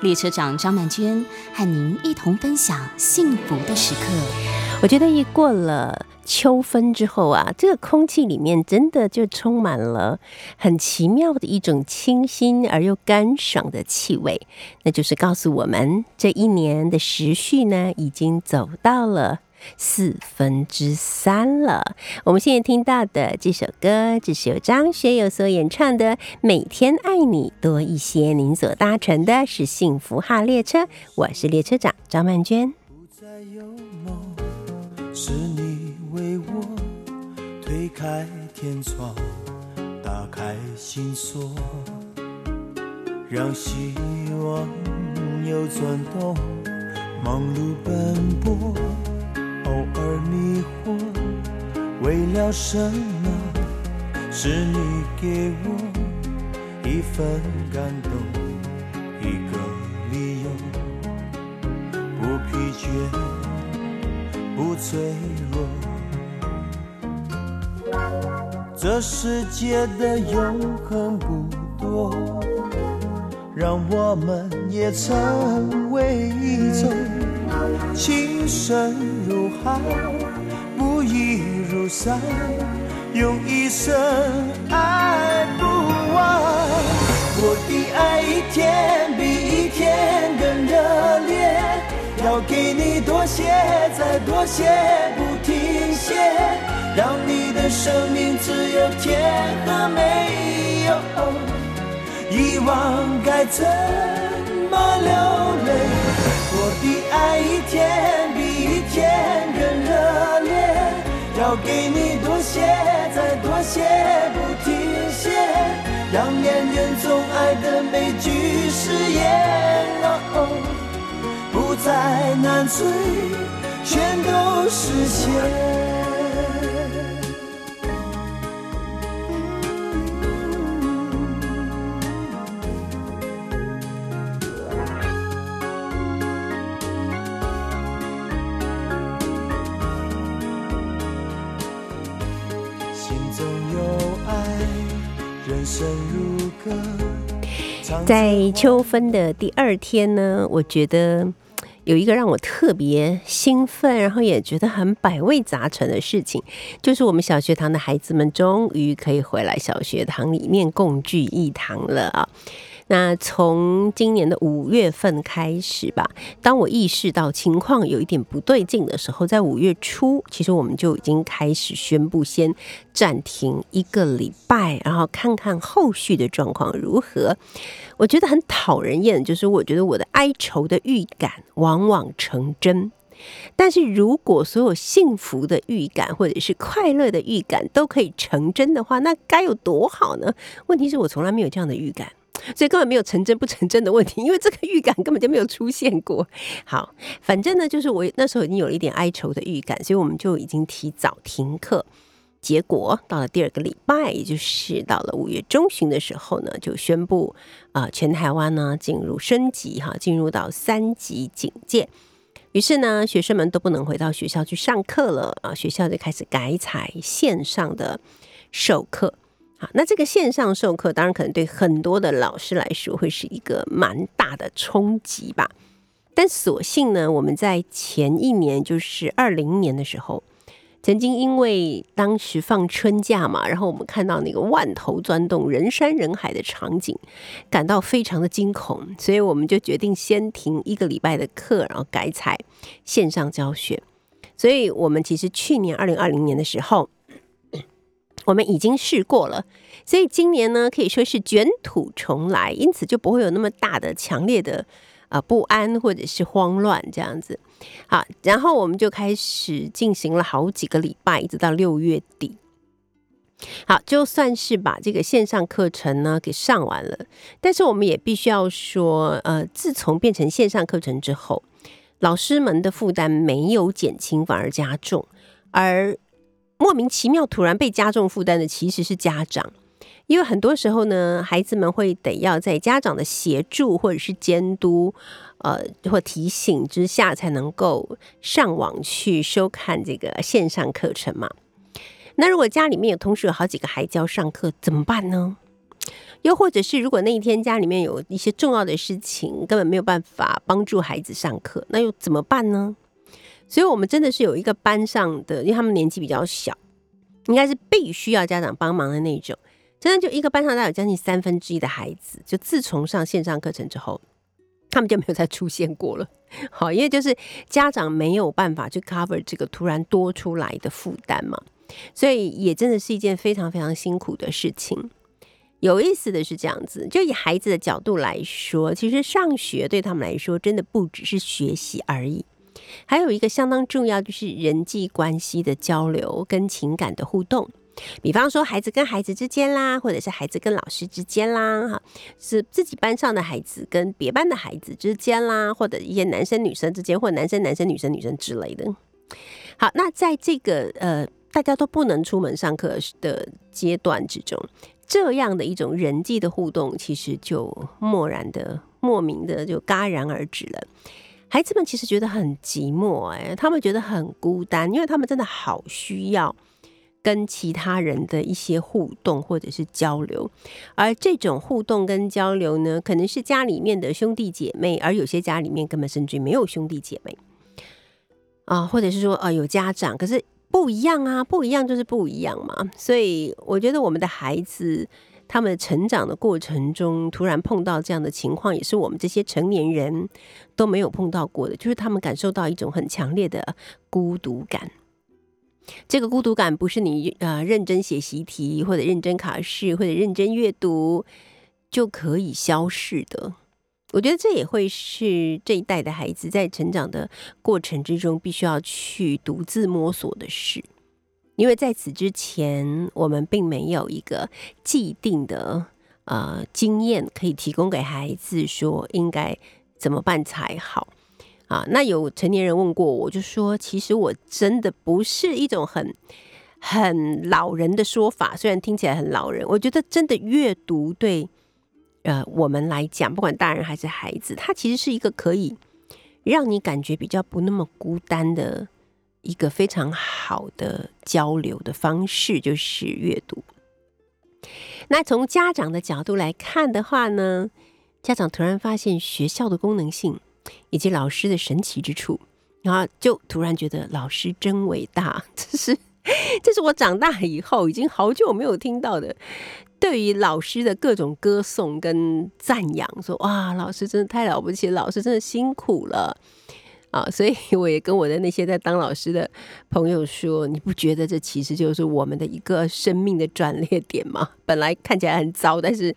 列车长张曼娟和您一同分享幸福的时刻。我觉得一过了秋分之后啊，这个空气里面真的就充满了很奇妙的一种清新而又干爽的气味，那就是告诉我们这一年的时序呢，已经走到了。四分之三了。我们现在听到的这首歌，这是由张学友所演唱的《每天爱你多一些》。您所搭乘的是幸福号列车，我是列车长张曼娟。不再有梦，是你为我推开天窗，打开心锁，让希望又转动，忙碌奔波。偶尔迷惑，为了什么？是你给我一份感动，一个理由，不疲倦，不脆弱。这世界的永恒不多，让我们也成为一种。情深爱，不移如山，用一生爱不完。我的爱一天比一天更热烈，要给你多些，再多些，不停歇，让你的生命只有甜和没有遗忘，该怎么流泪？我的爱一天天更热烈，要给你多些，再多些，不停歇，让恋人总爱的每句誓言，哦不再难追，全都实现。在秋分的第二天呢，我觉得有一个让我特别兴奋，然后也觉得很百味杂陈的事情，就是我们小学堂的孩子们终于可以回来小学堂里面共聚一堂了啊。那从今年的五月份开始吧，当我意识到情况有一点不对劲的时候，在五月初，其实我们就已经开始宣布先暂停一个礼拜，然后看看后续的状况如何。我觉得很讨人厌，就是我觉得我的哀愁的预感往往成真，但是如果所有幸福的预感或者是快乐的预感都可以成真的话，那该有多好呢？问题是我从来没有这样的预感。所以根本没有成真不成真的问题，因为这个预感根本就没有出现过。好，反正呢，就是我那时候已经有了一点哀愁的预感，所以我们就已经提早停课。结果到了第二个礼拜，也就是到了五月中旬的时候呢，就宣布啊，全台湾呢进入升级哈，进入到三级警戒。于是呢，学生们都不能回到学校去上课了啊，学校就开始改采线上的授课。那这个线上授课，当然可能对很多的老师来说会是一个蛮大的冲击吧。但所幸呢，我们在前一年，就是二零年的时候，曾经因为当时放春假嘛，然后我们看到那个万头钻动、人山人海的场景，感到非常的惊恐，所以我们就决定先停一个礼拜的课，然后改采线上教学。所以我们其实去年二零二零年的时候。我们已经试过了，所以今年呢可以说是卷土重来，因此就不会有那么大的、强烈的啊不安或者是慌乱这样子。好，然后我们就开始进行了好几个礼拜，一直到六月底。好，就算是把这个线上课程呢给上完了，但是我们也必须要说，呃，自从变成线上课程之后，老师们的负担没有减轻，反而加重，而莫名其妙突然被加重负担的其实是家长，因为很多时候呢，孩子们会得要在家长的协助或者是监督，呃，或提醒之下，才能够上网去收看这个线上课程嘛。那如果家里面有同时有好几个孩子要上课，怎么办呢？又或者是如果那一天家里面有一些重要的事情，根本没有办法帮助孩子上课，那又怎么办呢？所以，我们真的是有一个班上的，因为他们年纪比较小，应该是必须要家长帮忙的那种。真的，就一个班上，大概有将近三分之一的孩子，就自从上线上课程之后，他们就没有再出现过了。好，因为就是家长没有办法去 cover 这个突然多出来的负担嘛。所以也真的是一件非常非常辛苦的事情。有意思的是这样子，就以孩子的角度来说，其实上学对他们来说真的不只是学习而已，还有一个相当重要就是人际关系的交流跟情感的互动。比方说孩子跟孩子之间啦，或者是孩子跟老师之间啦，哈，是自己班上的孩子跟别班的孩子之间啦，或者一些男生女生之间，或男生男生女生女生之类的。好，那在这个呃。大家都不能出门上课的阶段之中，这样的一种人际的互动，其实就漠然的、莫名的就戛然而止了。孩子们其实觉得很寂寞，哎，他们觉得很孤单，因为他们真的好需要跟其他人的一些互动或者是交流。而这种互动跟交流呢，可能是家里面的兄弟姐妹，而有些家里面根本甚至没有兄弟姐妹啊，或者是说呃有家长，可是。不一样啊，不一样就是不一样嘛。所以我觉得我们的孩子他们成长的过程中，突然碰到这样的情况，也是我们这些成年人都没有碰到过的。就是他们感受到一种很强烈的孤独感。这个孤独感不是你呃认真写习题，或者认真考试，或者认真阅读就可以消逝的。我觉得这也会是这一代的孩子在成长的过程之中必须要去独自摸索的事，因为在此之前，我们并没有一个既定的呃经验可以提供给孩子，说应该怎么办才好啊。那有成年人问过我，就说其实我真的不是一种很很老人的说法，虽然听起来很老人，我觉得真的阅读对。呃，我们来讲，不管大人还是孩子，它其实是一个可以让你感觉比较不那么孤单的一个非常好的交流的方式，就是阅读。那从家长的角度来看的话呢，家长突然发现学校的功能性以及老师的神奇之处，然后就突然觉得老师真伟大。这是这是我长大以后已经好久没有听到的。对于老师的各种歌颂跟赞扬，说哇，老师真的太了不起，老师真的辛苦了啊！所以 我也跟我的那些在当老师的朋友说，你不觉得这其实就是我们的一个生命的转捩点吗？本来看起来很糟，但是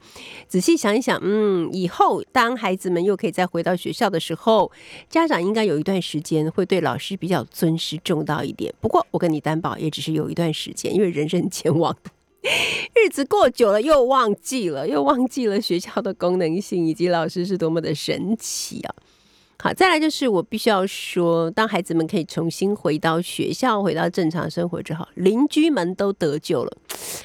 仔细想一想，嗯，以后当孩子们又可以再回到学校的时候，家长应该有一段时间会对老师比较尊师重道一点。不过我跟你担保，也只是有一段时间，因为人生健忘。日子过久了，又忘记了，又忘记了学校的功能性以及老师是多么的神奇啊！好，再来就是我必须要说，当孩子们可以重新回到学校，回到正常生活之后，邻居们都得救了。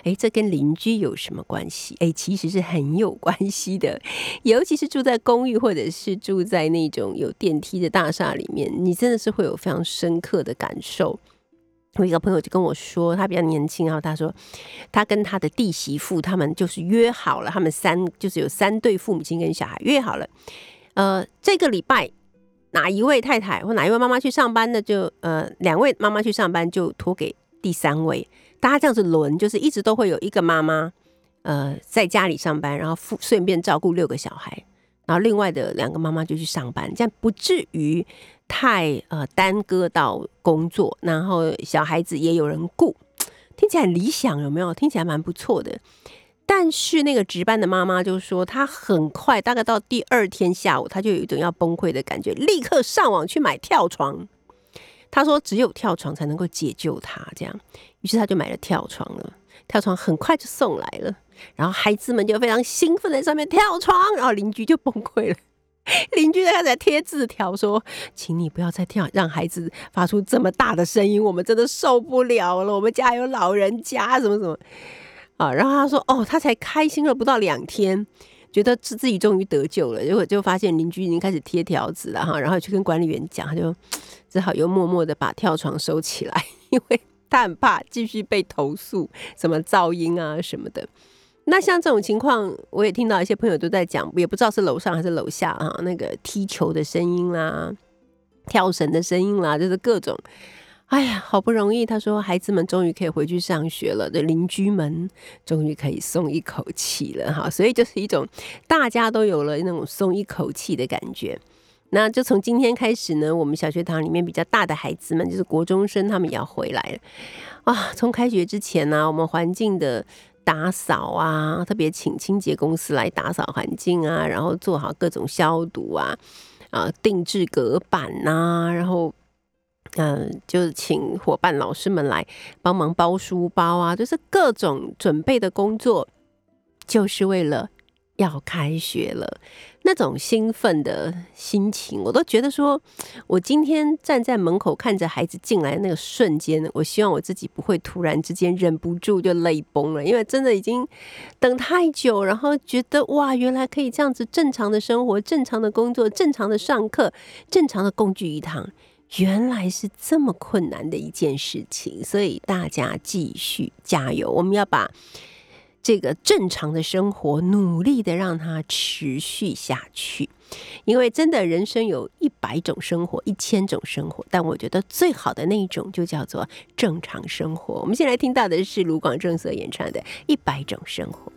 哎，这跟邻居有什么关系？哎，其实是很有关系的，尤其是住在公寓或者是住在那种有电梯的大厦里面，你真的是会有非常深刻的感受。我一个朋友就跟我说，他比较年轻，然后他说，他跟他的弟媳妇他们就是约好了，他们三就是有三对父母亲跟小孩约好了，呃，这个礼拜哪一位太太或哪一位妈妈去上班的，就呃两位妈妈去上班就托给第三位，大家这样子轮，就是一直都会有一个妈妈呃在家里上班，然后顺顺便照顾六个小孩，然后另外的两个妈妈就去上班，这样不至于。太呃耽搁到工作，然后小孩子也有人顾，听起来很理想，有没有？听起来蛮不错的。但是那个值班的妈妈就说，她很快，大概到第二天下午，她就有一种要崩溃的感觉，立刻上网去买跳床。她说，只有跳床才能够解救她，这样，于是她就买了跳床了。跳床很快就送来了，然后孩子们就非常兴奋在上面跳床，然后邻居就崩溃了。邻居在开始贴字条说：“请你不要再跳，让孩子发出这么大的声音，我们真的受不了了。我们家有老人家，什么什么啊。”然后他说：“哦，他才开心了不到两天，觉得自自己终于得救了。结果就发现邻居已经开始贴条子了哈，然后去跟管理员讲，他就只好又默默的把跳床收起来，因为他很怕继续被投诉什么噪音啊什么的。”那像这种情况，我也听到一些朋友都在讲，也不知道是楼上还是楼下啊，那个踢球的声音啦，跳绳的声音啦，就是各种。哎呀，好不容易，他说孩子们终于可以回去上学了，的邻居们终于可以松一口气了哈，所以就是一种大家都有了那种松一口气的感觉。那就从今天开始呢，我们小学堂里面比较大的孩子们，就是国中生，他们也要回来了啊。从开学之前呢，我们环境的。打扫啊，特别请清洁公司来打扫环境啊，然后做好各种消毒啊，啊，定制隔板呐，然后，嗯，就是请伙伴老师们来帮忙包书包啊，就是各种准备的工作，就是为了。要开学了，那种兴奋的心情，我都觉得说，我今天站在门口看着孩子进来那个瞬间，我希望我自己不会突然之间忍不住就泪崩了，因为真的已经等太久，然后觉得哇，原来可以这样子正常的生活、正常的工作、正常的上课、正常的共聚一堂，原来是这么困难的一件事情，所以大家继续加油，我们要把。这个正常的生活，努力的让它持续下去，因为真的人生有一百种生活，一千种生活，但我觉得最好的那一种就叫做正常生活。我们先来听到的是卢广仲所演唱的《一百种生活》。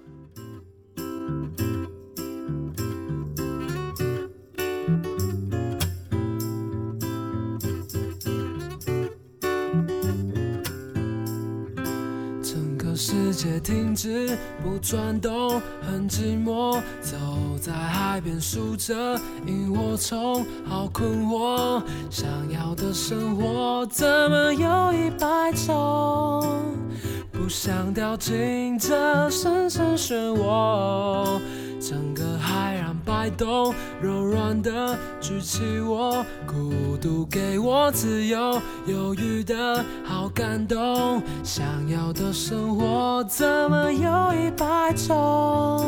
世界停止不转动，很寂寞。走在海边数着萤火虫，好困惑。想要的生活怎么有一百种？不想掉进这深深漩涡。整个海让摆动，柔软的举起我，孤独给我自由，犹豫的好感动。想要的生活怎么有一百种？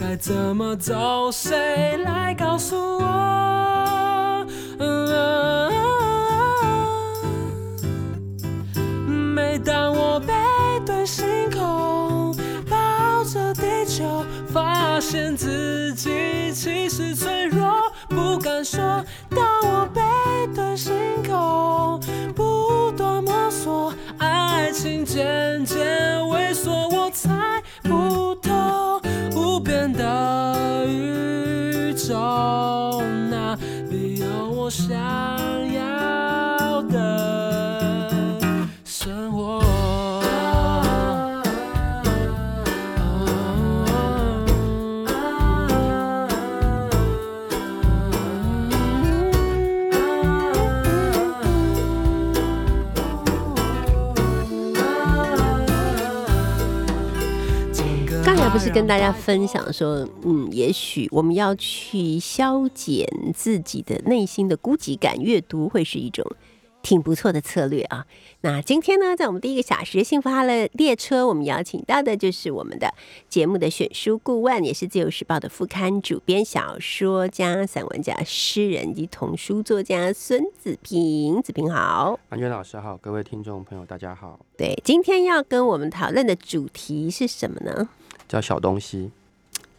该怎么走？谁来告诉我？每当我背对星空，抱着地球。发现自己其实脆弱，不敢说。当我背对星空，不，心渐渐萎缩，我猜不透无边的宇宙，那里有我想？跟大家分享说，嗯，也许我们要去消减自己的内心的孤寂感，阅读会是一种挺不错的策略啊。那今天呢，在我们第一个小时幸福哈了列车，我们邀请到的就是我们的节目的选书顾问，也是自由时报的副刊主编、小说家、散文家、诗人及童书作家孙子平。子平好，安娟老师好，各位听众朋友大家好。对，今天要跟我们讨论的主题是什么呢？叫小东西，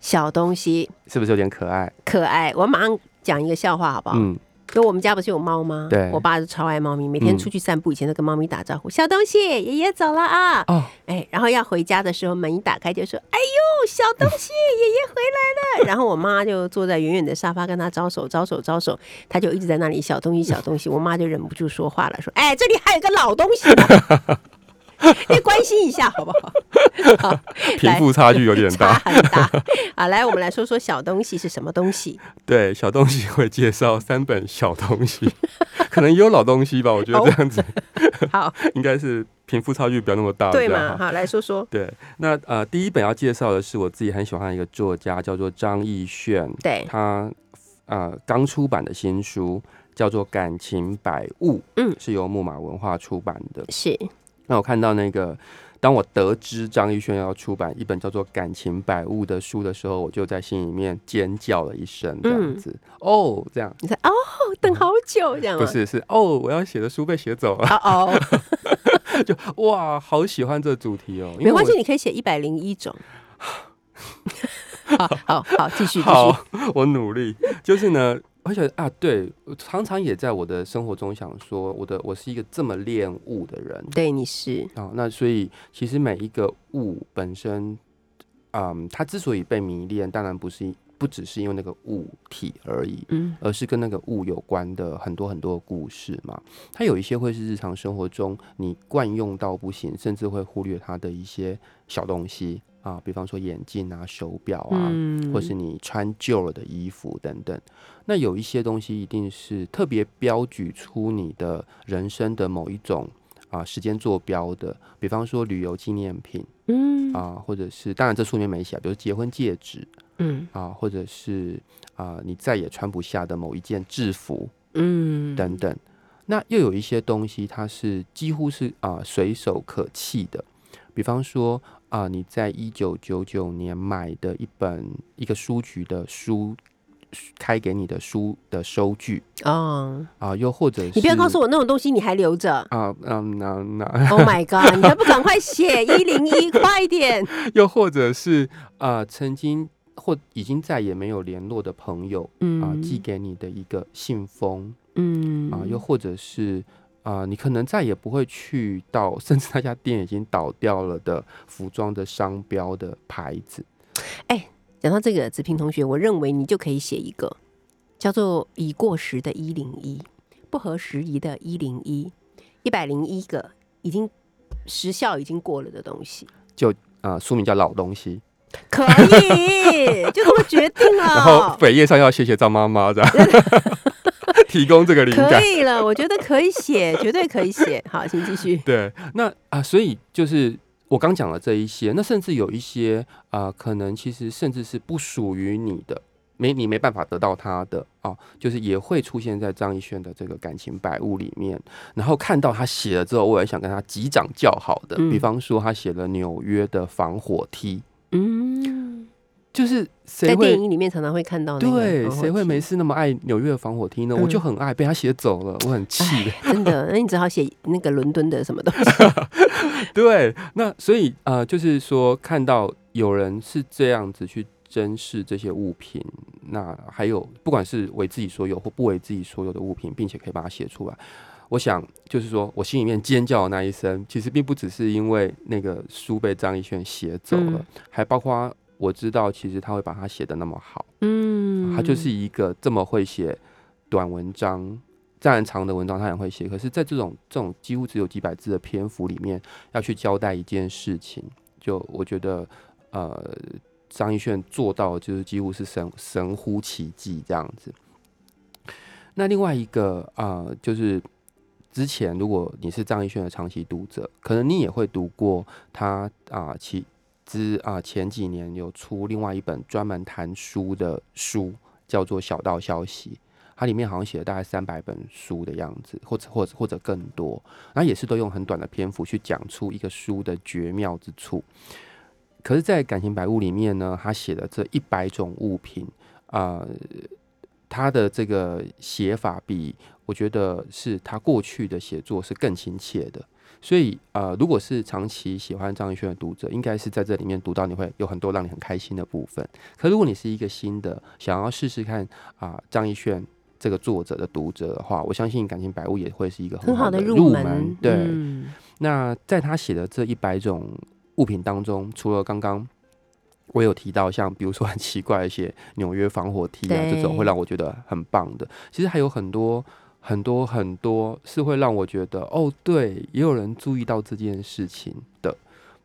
小东西是不是有点可爱？可爱，我马上讲一个笑话，好不好？嗯，就我们家不是有猫吗？对，我爸是超爱猫咪，每天出去散步以前都跟猫咪打招呼：“小东西，爷爷走了啊！”哦，哎，然后要回家的时候，门一打开就说：“哎呦，小东西，爷爷回来了。” 然后我妈就坐在远远的沙发跟他招手，招手，招手，他就一直在那里小东西，小东西。我妈就忍不住说话了，说：“哎，这里还有个老东西。” 你关心一下好不好？好，贫富差距有点大，很大。好，来，我们来说说小东西是什么东西。对，小东西会介绍三本小东西，可能也有老东西吧？我觉得这样子，好，应该是贫富差距不要那么大，对嘛？这样哈好，来说说。对，那呃，第一本要介绍的是我自己很喜欢的一个作家，叫做张艺炫，对，他呃刚出版的新书叫做《感情百物》，嗯是由木马文化出版的。是那我看到那个，当我得知张艺轩要出版一本叫做《感情百物》的书的时候，我就在心里面尖叫了一声，这样嗯子，哦，这样你说哦，等好久这样吗？不是是哦，我要写的书被写走了，哦哦，就哇，好喜欢这主题哦，没关系，你可以写一百零一种。好好好，继续继续。好，我努力。就是呢，我觉得啊，对，我常常也在我的生活中想说，我的我是一个这么恋物的人。对，你是。啊、那所以其实每一个物本身，嗯，它之所以被迷恋，当然不是不只是因为那个物体而已，嗯。而是跟那个物有关的很多很多的故事嘛。它有一些会是日常生活中你惯用到不行，甚至会忽略它的一些小东西啊，比方说眼镜啊、手表啊，嗯。或是你穿旧了的衣服等等。那有一些东西一定是特别标举出你的人生的某一种啊时间坐标的，比方说旅游纪念品嗯。啊，或者是当然这书里面没写啊，比如结婚戒指嗯。啊，或者是啊你再也穿不下的某一件制服嗯。等等。那又有一些东西，它是几乎是啊随手可弃的，比方说啊你在一九九九年买的一本一个书局的书开给你的书的收据哦，啊，又或者是你不要告诉我那种东西你还留着。啊嗯那那 Oh my god！你还不赶快写 一零一，快一点！又或者是啊曾经或已经再也没有联络的朋友嗯啊寄给你的一个信封嗯啊，又或者是啊、你可能再也不会去到，甚至那家店已经倒掉了的服装的商标的牌子。哎讲到这个，子平同学，我认为你就可以写一个叫做“已过时的一零一”，不合时宜的一零一，一百零一个已经时效已经过了的东西，就啊、书名叫《老东西可以，就这么决定了》，然后。扉页上要谢谢张妈妈这样，提供这个灵感可。以了，我觉得可以写，绝对可以写。好，请继续。对，那啊、所以就是我刚讲了这一些，那甚至有一些啊、可能其实甚至是不属于你的，没你没办法得到他的啊，就是也会出现在张艺轩的这个感情百物里面。然后看到他写了之后，我也想跟他击掌叫好的，嗯比方说他写了纽约的防火梯，嗯，就是谁在电。影里面常常会看到那个对，谁会没事那么爱纽约的防火梯呢？我就嗯很爱，被他写走了，我很气的。真的，那你只好写那个伦敦的什么东西。对，那所以呃，就是说看到有人是这样子去珍视这些物品，那还有不管是为自己所有或不为自己所有的物品，并且可以把它写出来，我想就是说我心里面尖叫的那一声，其实并不只是因为那个书被张艺轩写走了，嗯还包括我知道其实他会把它写的那么好，嗯他就是一个这么会写短文章。当然，长的文章他也会写，可是，在这种这种几乎只有几百字的篇幅里面，要去交代一件事情，就我觉得，呃，张艺炫做到就是几乎是神神乎其技这样子。那另外一个啊、呃就是之前如果你是张艺轩的长期读者，可能你也会读过他啊、其之啊、前几年有出另外一本专门谈书的书，叫做《小道消息》。它里面好像写了大概三百本书的样子，或者或者或者更多，然后也是都用很短的篇幅去讲出一个书的绝妙之处。可是，在感情百物里面呢，他写的这一百种物品，啊，他的这个写法比我觉得是他过去的写作是更亲切的。所以，呃，如果是长期喜欢张艺轩的读者，应该是在这里面读到你会有很多让你很开心的部分。可如果你是一个新的想要试试看啊、张艺轩这个作者的读者的话，我相信《感情百物》也会是一个很好的好入入门。对，嗯那在他写的这一百种物品当中，除了刚刚我有提到，像比如说很奇怪的一些纽约防火梯啊这种，会让我觉得很棒的。其实还有很多很多很多是会让我觉得，哦，对，也有人注意到这件事情的。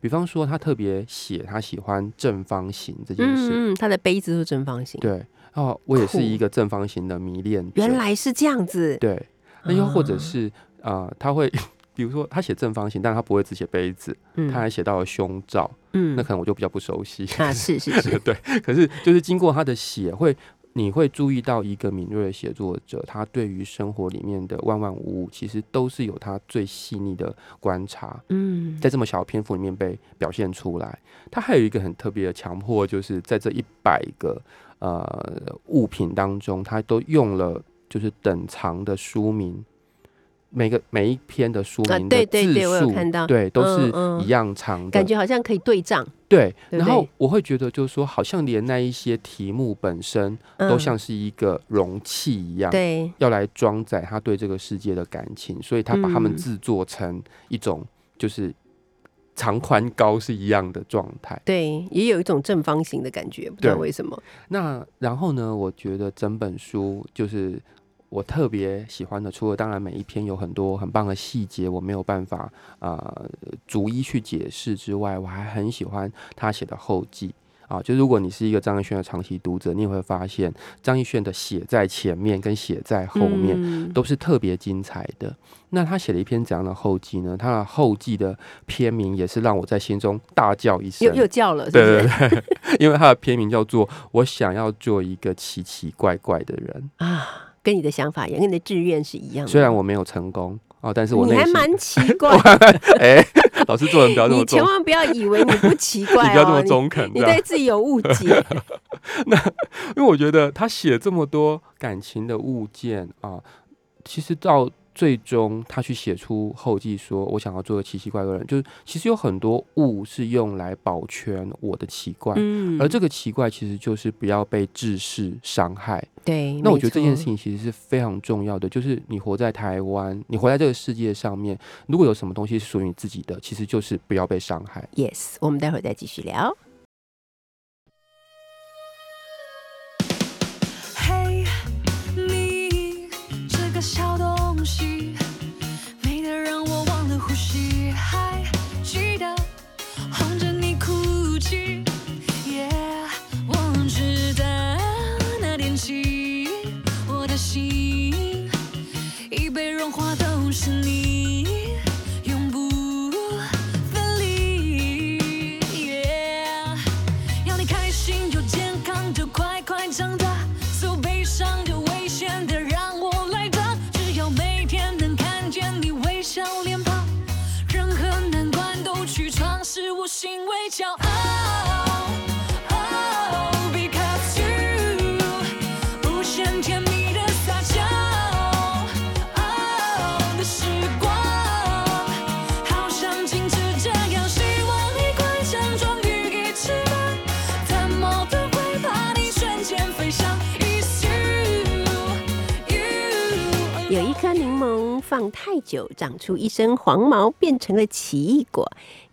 比方说，他特别写他喜欢正方形这件事，嗯嗯，它的杯子是正方形。对，哦，我也是一个正方形的迷恋。原来是这样子。对，那又或者啊是啊、呃他会 比如说他写正方形，但是他不会只写杯子，嗯他还写到了胸罩，嗯那可能我就比较不熟悉。啊，是是是，对，可是就是经过他的写，会你会注意到一个敏锐的写作者，他对于生活里面的万万无物，其实都是有他最细腻的观察，嗯在这么小的篇幅里面被表现出来。他还有一个很特别的强迫，就是在这一百个呃物品当中，他都用了就是等长的书名。每个每一篇的书啊名的字对对对我有数，看到对，都是一样长的，感觉好像可以对仗，对，然后我会觉得，就是说，好像连那一些题目本身都嗯。像是一个容器一样，对，要来装载他对这个世界的感情，所以他把他们嗯。制作成一种就是长宽高是一样的状态。对，也有一种正方形的感觉，不知道为什么。那然后呢，我觉得整本书就是我特别喜欢的，除了当然每一篇有很多很棒的细节，我没有办法呃逐一去解释之外，我还很喜欢他写的后记。啊，就如果你是一个张艺轩的长期读者，你也会发现张艺轩的写在前面跟写在后面，嗯都是特别精彩的。那他写了一篇怎样的后记呢？他的后记的篇名也是让我在心中大叫一声又，又叫了，对是？对对，因为他的篇名叫做《我想要做一个奇奇怪怪的人》。啊，跟你的想法一样，跟你的志愿是一样的。虽然我没有成功哦，但是我你还蛮奇怪，哎，老师做人不要这么你千，万不要以为你不奇怪 你不要这么哦，中肯，你对自己有误解。那因为我觉得他写这么多感情的物件啊，其实到最终他去写出后记说，我想要做个奇奇怪怪的人，就是其实有很多物是用来保全我的奇怪。嗯而这个奇怪其实就是不要被制式伤害。对，那我觉得这件事情其实是非常重要的，就是你活在台湾，你活在这个世界上面，如果有什么东西是属于你自己的，其实就是不要被伤害。Yes，我们待会儿再继续聊。笑脸庞，任何难关都去闯，是我心为骄傲。放太久，长出一身黄毛，变成了奇异果；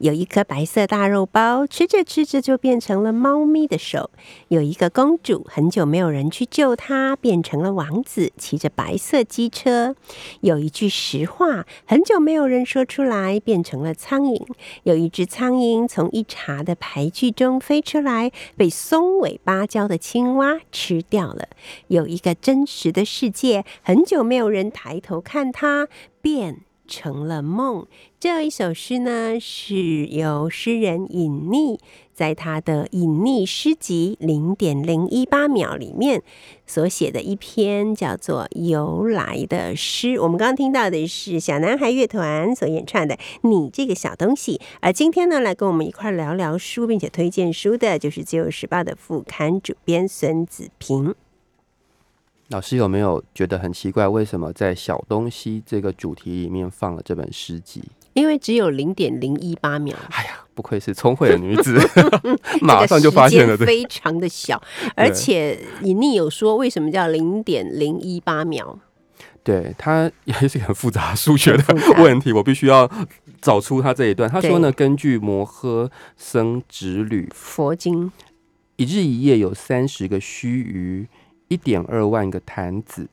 有一颗白色大肉包，吃着吃着就变成了猫咪的手；有一个公主，很久没有人去救她，变成了王子，骑着白色机车；有一句实话，很久没有人说出来，变成了苍蝇；有一只苍蝇从一茬的排句中飞出来，被松尾芭蕉的青蛙吃掉了。有一个真实的世界，很久没有人抬头看它，变成了梦。这一首诗呢，是由诗人尹匿在他的《隐匿诗集零点零一八秒》里面所写的一篇叫做《由来》的诗。我们刚刚听到的是小男孩乐团所演唱的《你这个小东西》，而今天呢，来跟我们一块聊聊书，并且推荐书的，就是《自由时报》的副刊主编孙子平。老师有没有觉得很奇怪，为什么在小东西这个主题里面放了这本诗集？因为只有零点零一八秒，哎呀，不愧是聪慧的女子，马上就发现了这这个非常的小，而且尹匿有说为什么叫零点零一八秒，对，它也是很复杂数学的问题，我必须要找出它这一段。他说呢，根据摩诃僧直律，佛经一日一夜有三十个须臾，一点二万个坛子，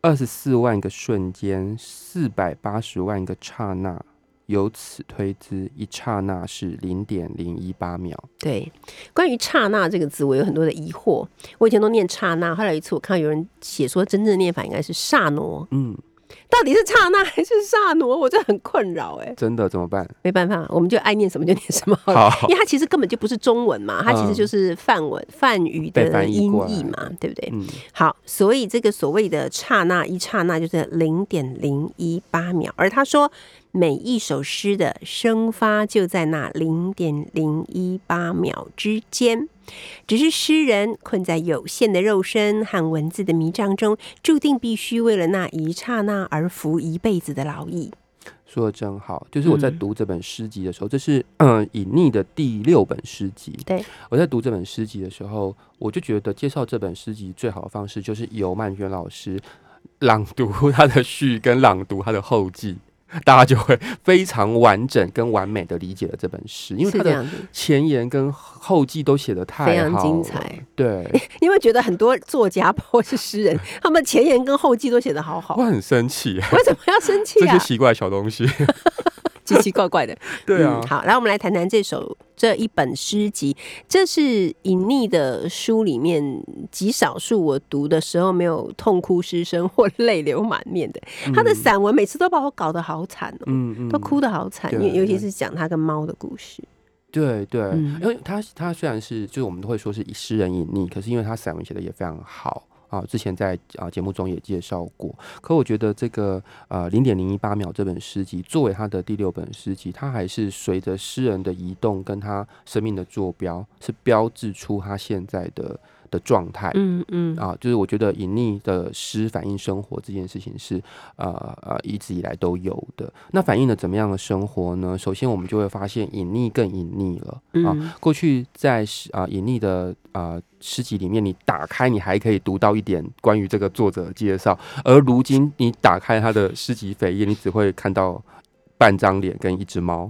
二十四万个瞬间，四百八十万个刹那。由此推知，一刹那是零点零一八秒。对，关于刹那这个字，我有很多的疑惑。我以前都念刹那，后来有一次我看到有人写说，真正的念法应该是刹挪。嗯，到底是刹那还是刹挪？我这很困扰哎、真的怎么办？没办法，我们就爱念什么就念什么好了。好因为它其实根本就不是中文嘛，它其实嗯就是梵文、梵语的音译嘛，对不对？嗯，好，所以这个所谓的刹那一刹那就是零点零一八秒，而他说每一首诗的生发就在那零点零一八秒之间。只是诗人困在有限的肉身和文字的迷障中，注定必须为了那一刹那而服一辈子的劳役。说的真好。就是我在嗯读这本诗集的时候，这是嗯隐匿的第六本诗集。对，我在读这本诗集的时候，我就觉得介绍这本诗集最好的方式就是由曼娟老师朗读他的序跟朗读他的后记。大家就会非常完整跟完美的理解了这本诗，因为它的前言跟后记都写的太非常精彩。对，因为觉得很多作家或是诗人，他们前言跟后记都写得好好我，很生气，为什么要生气啊这些？奇怪的小东西。奇奇怪怪的。对啊嗯，好，来我们来谈谈这首这一本诗集，这是隐匿的书里面极少数我读的时候没有痛哭失声或 泪流满面的。他的散文每次都把我搞得好惨哦。嗯嗯都哭得好惨，因为尤其是讲他跟猫的故事。对对，嗯因为他他虽然是就是我们都会说是以诗人隐匿，可是因为他散文写的也非常好啊，之前在啊节目中也介绍过。可我觉得这个呃零点零一八秒这本诗集作为他的第六本诗集，他还是随着诗人的移动跟他生命的坐标，是标志出他现在的的状态。嗯嗯啊，就是我觉得隐匿的诗反映生活这件事情是呃呃一直以来都有的。那反映了怎么样的生活呢？首先我们就会发现隐匿更隐匿了啊。嗯过去在啊隐匿的啊诗集里面，你打开你还可以读到一点关于这个作者的介绍，而如今你打开他的诗集扉页，你只会看到。半张脸跟一只猫，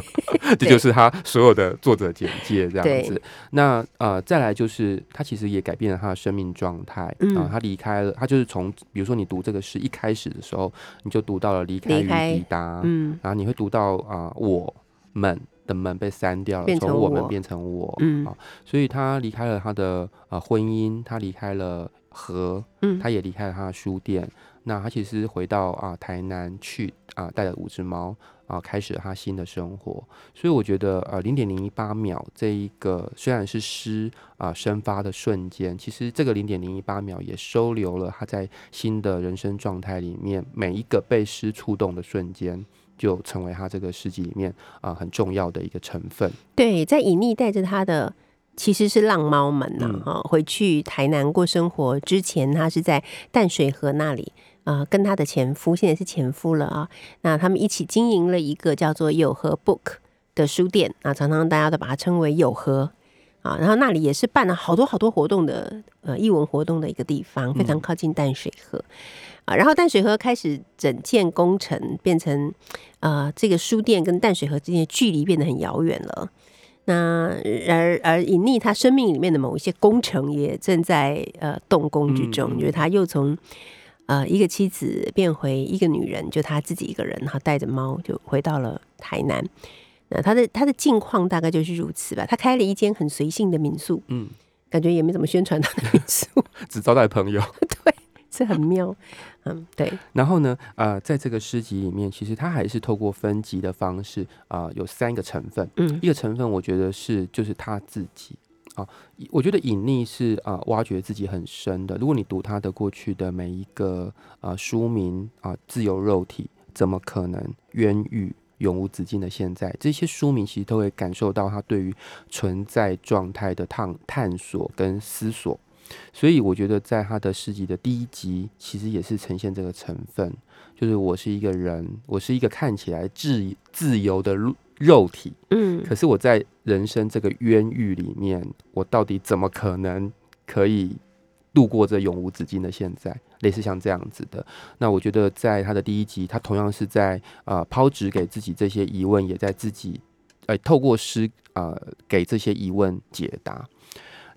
这就是他所有的作者简介这样子。那呃，再来就是他其实也改变了他的生命状态。啊、嗯他离开了，他就是从比如说你读这个诗一开始的时候，你就读到了离开与抵达，嗯。然后你会读到啊、我们的门被删掉了，从我们变成我，嗯。啊，所以他离开了他的呃婚姻，他离开了河，嗯。他也离开了他的书店。那他其实回到啊、台南去啊、带了五只猫啊、开始了他新的生活。所以我觉得呃零点零一八秒这一个虽然是诗啊、生发的瞬间，其实这个零点零一八秒也收留了他在新的人生状态里面每一个被诗触动的瞬间。就成为他这个诗集里面啊、很重要的一个成分。对，在隐匿带着他的其实是浪猫们呐、嗯哈、回去台南过生活之前，他是在淡水河那里。啊、跟他的前夫，现在是前夫了啊。那他们一起经营了一个叫做有和 Book 的书店啊，常常大家都把它称为有和啊。然后那里也是办了好多好多活动的呃艺文活动的一个地方，非常靠近淡水河、啊。然后淡水河开始整建工程，变成呃这个书店跟淡水河之间的距离变得很遥远了。那而而隐匿他生命里面的某一些工程也正在呃动工之中，嗯嗯就是他又从呃一个妻子变回一个女人，就他自己一个人，然后带着猫就回到了台南。那他的他的境况大概就是如此吧。他开了一间很随性的民宿，嗯，感觉也没怎么宣传他的民宿，只招待朋友。对是很妙。嗯，对，然后呢，呃，在这个诗集里面，其实它还是透过分级的方式，啊，有三个成分。嗯一个成分，我觉得是就是他自己啊，我觉得隐匿是啊、挖掘自己很深的。如果你读他的过去的每一个啊书名啊，自由肉体怎么可能冤狱？永无止境的现在，这些书名其实都会感受到他对于存在状态的探探索跟思索。所以我觉得，在他的诗集的第一集，其实也是呈现这个成分，就是我是一个人，我是一个看起来自自由的肉体，嗯可是我在人生这个冤狱里面，我到底怎么可能可以度过这永无止境的现在？类似像这样子的，那我觉得在他的第一集，他同样是在呃抛掷给自己这些疑问，也在自己呃透过诗呃给这些疑问解答。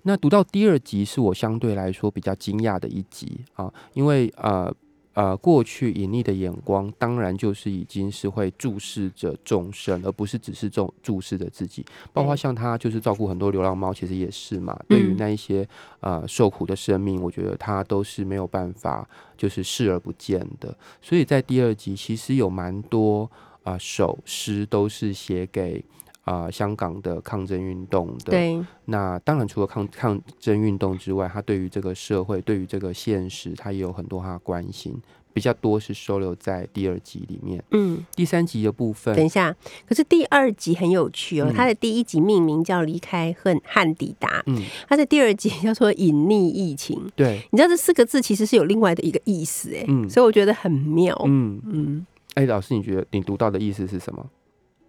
那读到第二集是我相对来说比较惊讶的一集啊，因为呃呃，过去隐匿的眼光，当然就是已经是会注视着众生，而不是只是注注视着自己。包括像他就是照顾很多流浪猫，其实也是嘛。对于嗯那一些呃受苦的生命，我觉得他都是没有办法就是视而不见的。所以在第二集，其实有蛮多啊、呃首诗都是写给。啊、香港的抗争运动的，对，那当然，除了抗抗争运动之外，他对于这个社会、对于这个现实，他也有很多他的关心，比较多是收留在第二集里面。嗯，第三集的部分，等一下，可是第二集很有趣哦，嗯它的第一集命名叫《离开恨和抵达》，嗯，它的第二集叫做《隐匿疫情》。对，你知道这四个字其实是有另外的一个意思，哎，嗯所以我觉得很妙。嗯，嗯，哎、老师，你觉得你读到的意思是什么？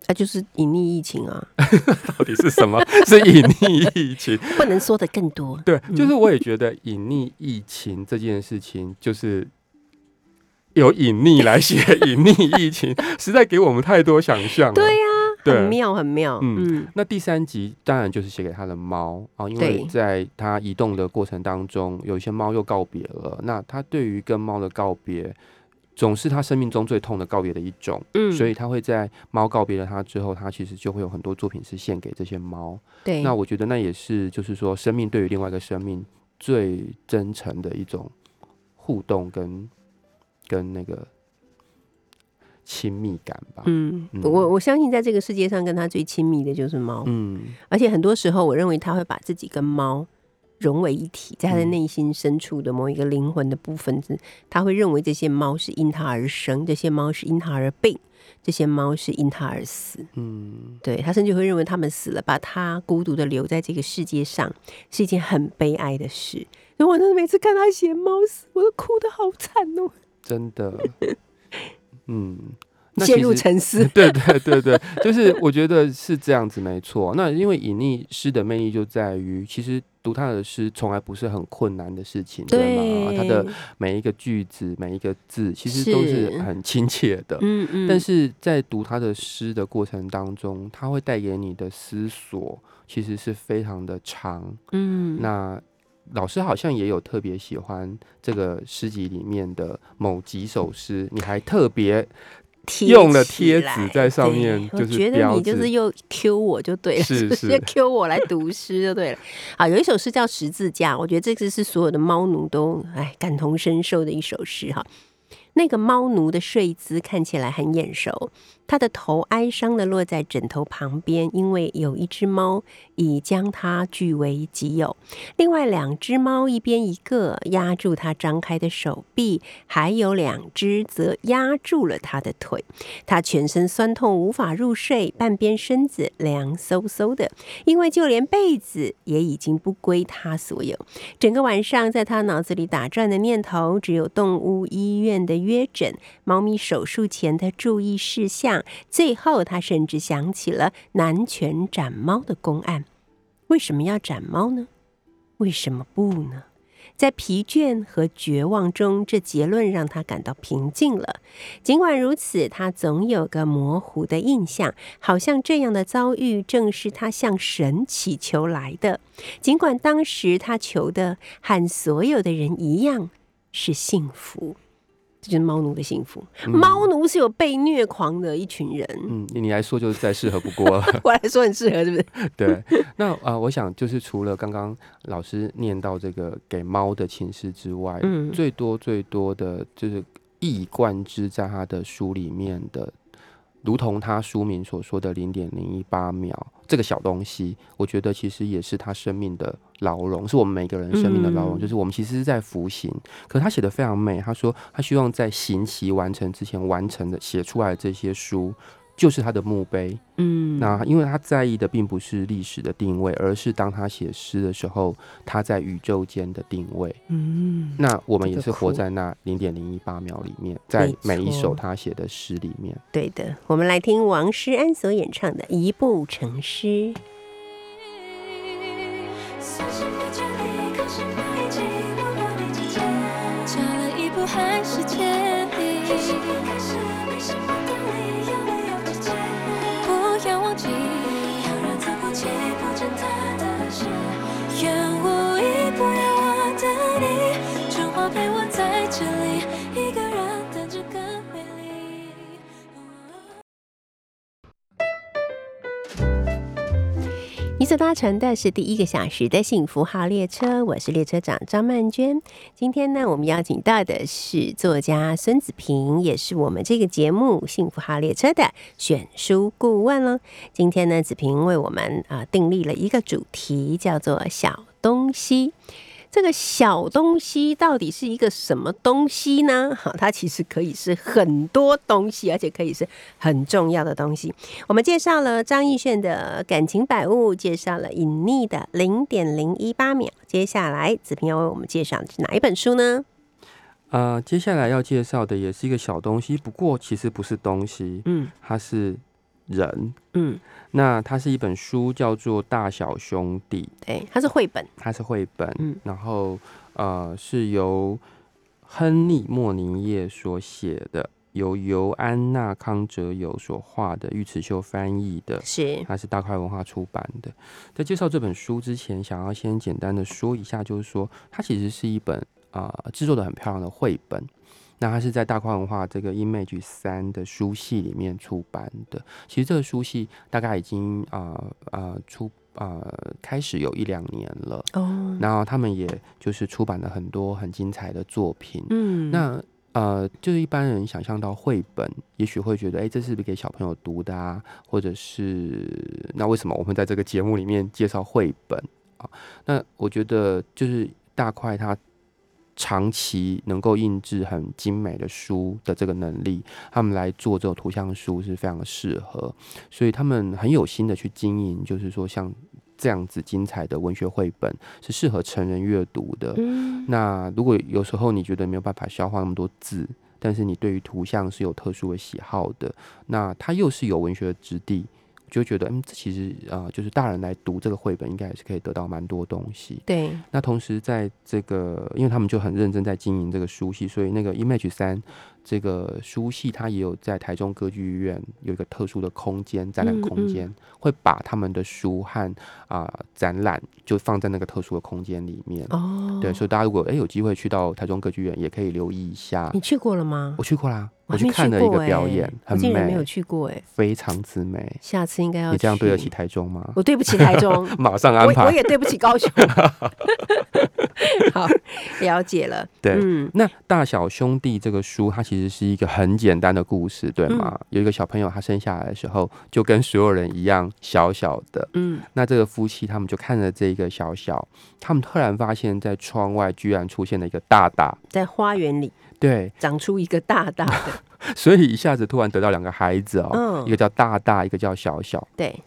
它就是隐匿疫情啊，到底是什么？是隐匿疫情？不能说的更多。对，就是我也觉得隐匿疫情这件事情，就是有隐匿来写隐匿疫情，实在给我们太多想象了。对呀、对很妙，很妙。嗯嗯那第三集当然就是写给他的猫啊，因为对在他移动的过程当中，有一些猫又告别了。那他对于跟猫的告别，总是他生命中最痛的告别的一种，嗯。所以他会在猫告别了他之后，他其实就会有很多作品是献给这些猫。对，那我觉得那也是，就是说，生命对于另外一个生命最真诚的一种互动跟跟那个亲密感吧。嗯，嗯。我我相信在这个世界上跟他最亲密的就是猫，嗯。而且很多时候我认为他会把自己跟猫融为一体，在他的嗯。内心深处的某一个灵魂的部分是，他会认为这些猫是因他而生，这些猫是因他而病，这些猫是因他而死。嗯，对他甚至会认为他们死了，把他孤独的留在这个世界上是一件很悲哀的事。所以我真的每次看他写猫死，我都哭得好惨哦，真的，嗯，那陷入沉思。对对对对，就是我觉得是这样子，没错。那因为隐匿诗的魅力就在于，其实读他的诗从来不是很困难的事情，对吗？他的每一个句子、每一个字，其实都是是很亲切的。嗯嗯，但是在读他的诗的过程当中，他会带给你的思索，其实是非常的长。嗯那老师好像也有特别喜欢这个诗集里面的某几首诗，你还特别贴用了贴纸在上面就是我觉得你就是又 Q 我就对了，是就是要 Q 我来读诗就对了。好，有一首诗叫《十字架》，我觉得这个是所有的猫奴都哎感同身受的一首诗哈。那个猫奴的睡姿看起来很眼熟，他的头哀伤的落在枕头旁边，因为有一只猫已将它据为己有。另外两只猫一边一个压住他张开的手臂，还有两只则压住了他的腿。他全身酸痛，无法入睡，半边身子凉飕飕的，因为就连被子也已经不归他所有。整个晚上，在他脑子里打转的念头只有动物医院的约诊、猫咪手术前的注意事项。最后，他甚至想起了南拳斩猫的公案。为什么要斩猫呢？为什么不呢？在疲倦和绝望中，这结论让他感到平静了。尽管如此，他总有个模糊的印象，好像这样的遭遇正是他向神祈求来的。尽管当时他求的和所有的人一样是幸福，这就是猫奴的幸福。猫奴是有被虐狂的一群人，嗯，你来说就是再适合不过了。我来说很适合，是不是？对，那啊、呃我想就是除了刚刚老师念到这个给猫的情诗之外，嗯最多最多的就是一以贯之在他的书里面的，如同他书名所说的零点零一八秒这个小东西，我觉得其实也是他生命的牢笼，是我们每个人生命的牢笼。嗯就是我们其实是在服刑，可是他写的非常美。他说他希望在刑期完成之前完成的写出来的这些书，就是他的墓碑。嗯那因为他在意的并不是历史的定位，而是当他写诗的时候，他在宇宙间的定位。嗯，那我们也是活在那零点零一八秒里面，在每一首他写的诗里面。对的。我们来听王诗安所演唱的《一步成诗》。次搭乘的是第一个小时的幸福号列车，我是列车长张曼娟。今天呢，我们邀请到的是作家孙子平，也是我们这个节目《幸福号列车》的选书顾问了。今天呢，子平为我们啊、订立了一个主题，叫做“小东西”。这个小东西到底是一个什么东西呢？好，它其实可以是很多东西，而且可以是很重要的东西。我们介绍了张艺炫的感情百物，介绍了隐匿的零点零一八秒。接下来，子平要为我们介绍的是哪一本书呢？呃，接下来要介绍的也是一个小东西，不过其实不是东西，嗯它是人。嗯，那它是一本书，叫做《大小兄弟》，对，它是绘本。它是绘本，嗯然后呃是由亨利·莫宁耶所写的，由尤安娜·康哲友所画的，尉迟秀翻译的，是，它是大块文化出版的。在介绍这本书之前，想要先简单的说一下，就是说它其实是一本啊制作的很漂亮的绘本。那它是在大块文化这个 Image 三的书系里面出版的。其实这个书系大概已经啊啊、出啊、开始有一两年了。哦，然后他们也就是出版了很多很精彩的作品。嗯，那呃，就是一般人想象到绘本，也许会觉得，哎，这是不是给小朋友读的啊？或者是那为什么我们在这个节目里面介绍绘本啊？那我觉得就是大块它长期能够印制很精美的书的这个能力，他们来做这种图像书是非常的适合，所以他们很有心的去经营，就是说像这样子精彩的文学绘本是适合成人阅读的。嗯，那如果有时候你觉得没有办法消化那么多字，但是你对于图像是有特殊的喜好的，那它又是有文学的质地，就会觉得嗯，这其实啊、呃就是大人来读这个绘本，应该也是可以得到蛮多东西。对，那同时在这个，因为他们就很认真在经营这个书系，所以那个 Image 三这个书系，它也有在台中歌剧院有一个特殊的空间，展览空间，会把他们的书和啊、展览就放在那个特殊的空间里面。哦，对，所以大家如果哎有机会去到台中歌剧院，也可以留意一下你。去过了吗？我去过啦，我去看了一个表演，很美没有，去过哎，非常之美。下次应该要你这样对得起台中吗？我对不起台中，马上安排。我我也对不起高雄。好，了解了。对嗯那《大小兄弟》这个书，它其实是一个很简单的故事，对吗？嗯有一个小朋友，他生下来的时候就跟所有人一样小小的。嗯，那这个夫妻他们就看着这个小小，他们突然发现，在窗外居然出现了一个大大，在花园里对，长出一个大大的，所以一下子突然得到两个孩子哦，嗯。一个叫大大，一个叫小小。对，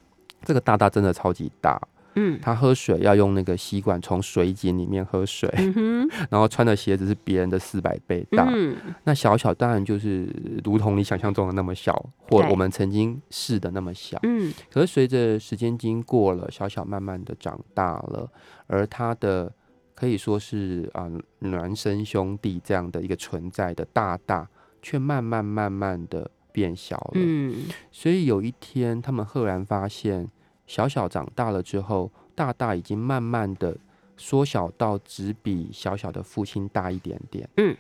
这个大大真的超级大，嗯。他喝水要用那个吸管从水井里面喝水，嗯，然后穿的鞋子是别人的四百倍大。嗯。那小小当然就是如同你想象中的那么小，或对。我们曾经试的那么小。嗯。可是随着时间经过了，小小慢慢的长大了，而他的可以说是啊、孪生兄弟这样的一个存在的大大，却慢慢慢慢的变小了。嗯所以有一天，他们赫然发现，小小长大了之后，大大已经慢慢的缩小到只比小小的父亲大一点点。嗯，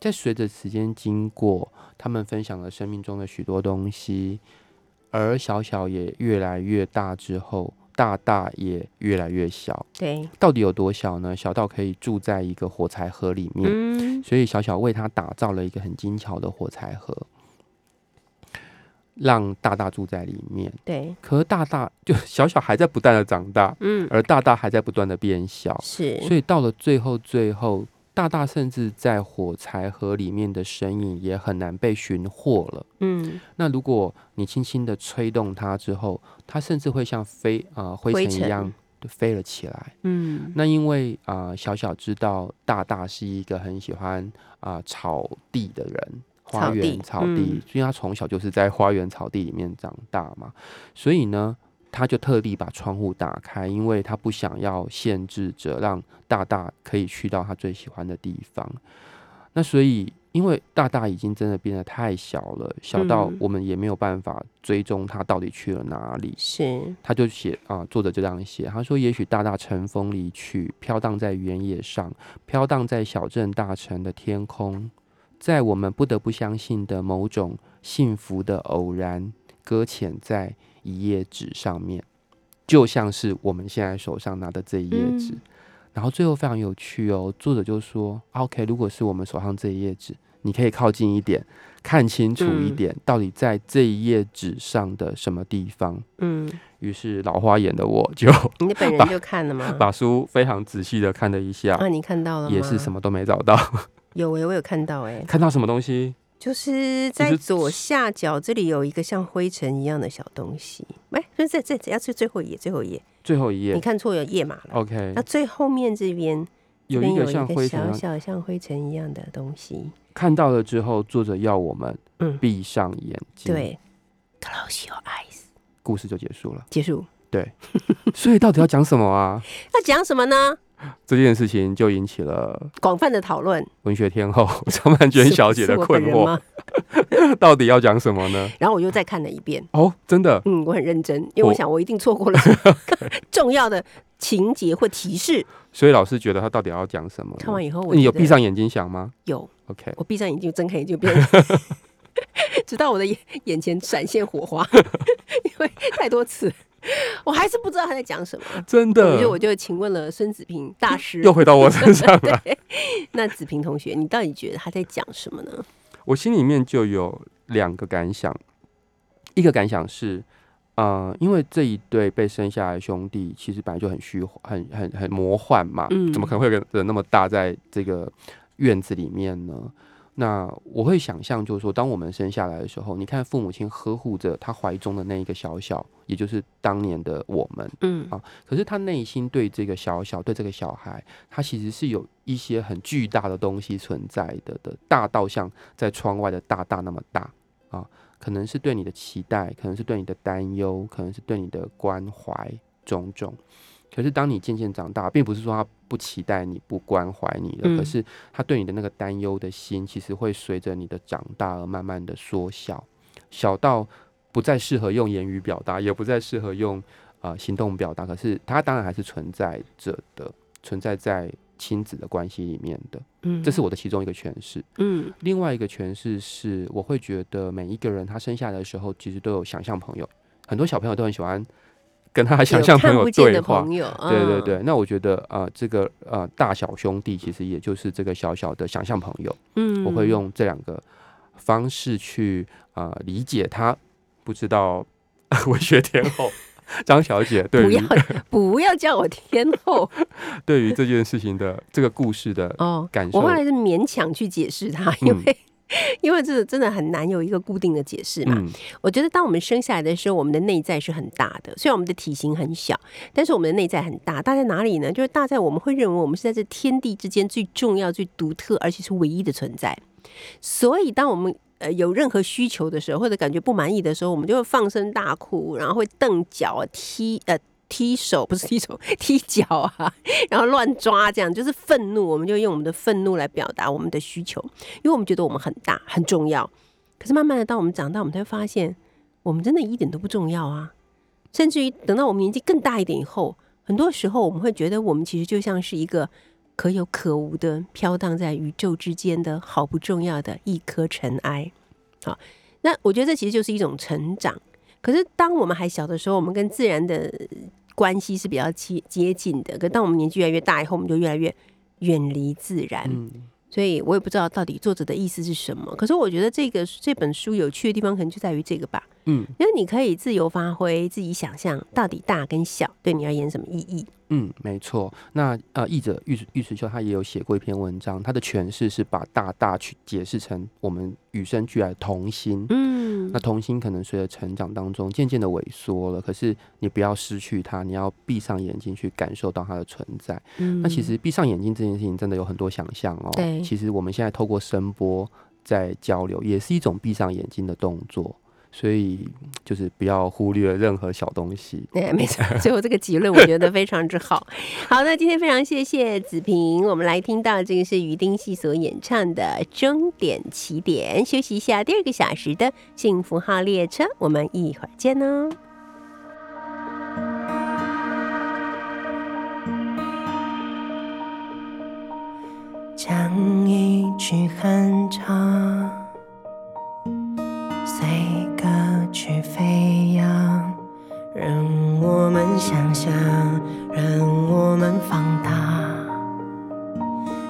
在随着时间经过，他们分享了生命中的许多东西，而小小也越来越大之后，大大也越来越小。对，到底有多小呢？小到可以住在一个火柴盒里面。嗯所以小小为他打造了一个很精巧的火柴盒，让大大住在里面。对，可是大大就小小还在不断的长大，嗯而大大还在不断的变小，是，所以到了最后，最后大大甚至在火柴盒里面的身影也很难被寻获了。嗯那如果你轻轻的吹动它之后，它甚至会像飞啊、呃灰灰尘尘一样飞了起来。嗯那因为啊、呃小小知道大大是一个很喜欢啊、草地的人，花草地园草地，嗯因为他从小就是在花园草地里面长大嘛，所以呢，他就特地把窗户打开，因为他不想要限制着让大大可以去到他最喜欢的地方。那所以，因为大大已经真的变得太小了，小到嗯我们也没有办法追踪他到底去了哪里。是，他就写啊、作者就这样写，他说：“也许大大乘风离去，飘荡在原野上，飘荡在小镇大城的天空，在我们不得不相信的某种幸福的偶然，搁浅在一页纸上面。”就像是我们现在手上拿的这一页纸。嗯然后最后非常有趣哦，作者就说啊：“OK，如果是我们手上这一页纸，你可以靠近一点，看清楚一嗯点，到底在这一页纸上的什么地方。嗯，”于是老花眼的我就你的本人 就看了吗？把书非常仔细的看了一下，啊，你看到了吗？也是什么都没找到。有诶、我有看到诶、看到什么东西？就是在左下角这里有一个像灰尘一样的小东西。哎，那这这要是最后一页，最后一页，最后一页你看错有页码了。，OK，那最后面这边有一个像灰小尘，小像灰尘一样的东西。看到了之后，作者要我们嗯，闭上眼睛，，对，Close your eyes，故事就结束了。结束。对 所以到底要讲什么啊？那讲什么呢？这件事情就引起了广泛的讨论。文学天后 张曼娟小姐的困惑？到底要讲什么呢？然后我又再看了一遍。哦，真的，嗯，我很认真，因为我我想我一定错过了重要的情节或提示。所以老师觉得他到底要讲什么？看完以后，我你有闭上眼睛想吗有，？OK，我闭上眼睛，睁开眼睛就变，直到我的眼眼前闪现火花，因为太多次，我还是不知道他在讲什么。真于的是我就请问了孙子平大师，又回到我身上了。那子平同学，你到底觉得他在讲什么呢？我心里面就有两个感想，一个感想是，呃，因为这一对被生下来的兄弟其实本来就很虚幻、很很很魔幻嘛，嗯怎么可能会有个人那么大在这个院子里面呢？那我会想象，就是说，当我们生下来的时候，你看父母亲呵护着他怀中的那一个小小，也就是当年的我们，嗯啊可是他内心对这个小小，对这个小孩，他其实是有一些很巨大的东西存在的的，大到像在窗外的大大那么大啊，可能是对你的期待，可能是对你的担忧，可能是对你的关怀种种。可是当你渐渐长大，并不是说他不期待你、不关怀你了，嗯。可是他对你的那个担忧的心，其实会随着你的长大而慢慢的缩小，小到不再适合用言语表达，也不再适合用呃行动表达，可是他当然还是存在着的，存在在亲子的关系里面的。嗯。这是我的其中一个诠释。嗯。另外一个诠释是，我会觉得每一个人他生下来的时候，其实都有想象朋友，很多小朋友都很喜欢跟他的想象朋友对话。的朋友，嗯，对对对，那我觉得呃，这个呃大小兄弟其实也就是这个小小的想象朋友。嗯我会用这两个方式去呃理解他。不知道 文学天后 张小姐对不要不要叫我天后 对于这件事情的这个故事的哦，感受我后来是勉强去解释他，因嗯为。因为这真的很难有一个固定的解释嘛。嗯我觉得当我们生下来的时候，我们的内在是很大的，虽然我们的体型很小，但是我们的内在很大。大在哪里呢？就是大在我们会认为我们是在这天地之间最重要、最独特，而且是唯一的存在。所以，当我们呃有任何需求的时候，或者感觉不满意的时候，我们就会放声大哭，然后会蹬脚、踢呃踢手，不是踢手，踢脚啊，然后乱抓，这样就是愤怒。我们就用我们的愤怒来表达我们的需求，因为我们觉得我们很大很重要。可是慢慢的，当我们长大，我们才会发现，我们真的一点都不重要啊！甚至于等到我们年纪更大一点以后，很多时候我们会觉得，我们其实就像是一个可有可无的飘荡在宇宙之间的好不重要的一颗尘埃。好，那我觉得这其实就是一种成长。可是当我们还小的时候，我们跟自然的关系是比较接接近的。可当我们年纪越来越大以后，我们就越来越远离自然。嗯所以我也不知道到底作者的意思是什么。可是我觉得这个这本书有趣的地方，可能就在于这个吧，嗯因为你可以自由发挥，自己想象到底大跟小对你而言什么意义。嗯，没错。那呃，译者玉玉石秋他也有写过一篇文章，他的诠释是把大大去解释成我们与生俱来的童心。嗯那童心可能随着成长当中渐渐的萎缩了，可是你不要失去它，你要闭上眼睛去感受到它的存在。嗯那其实闭上眼睛这件事情真的有很多想象哦。对其实我们现在透过声波在交流，也是一种闭上眼睛的动作。所以就是不要忽略任何小东西。哎，没错，最后这个结论我觉得非常之好。好，那今天非常谢谢子平，我们来听到这个是于丁戏所演唱的《终点起点》，休息一下第二个小时的幸福号列车，我们一会儿见哦。讲一句哼唱，随歌曲飞扬，任我们想象，任我们放大，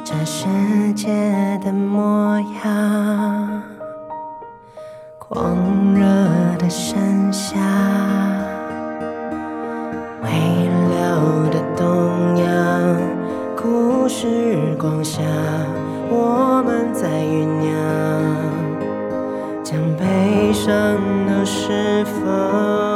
这世界的模样。狂热的盛夏，微凉的冬阳，故事光下，我们在酝酿。将悲伤都释放。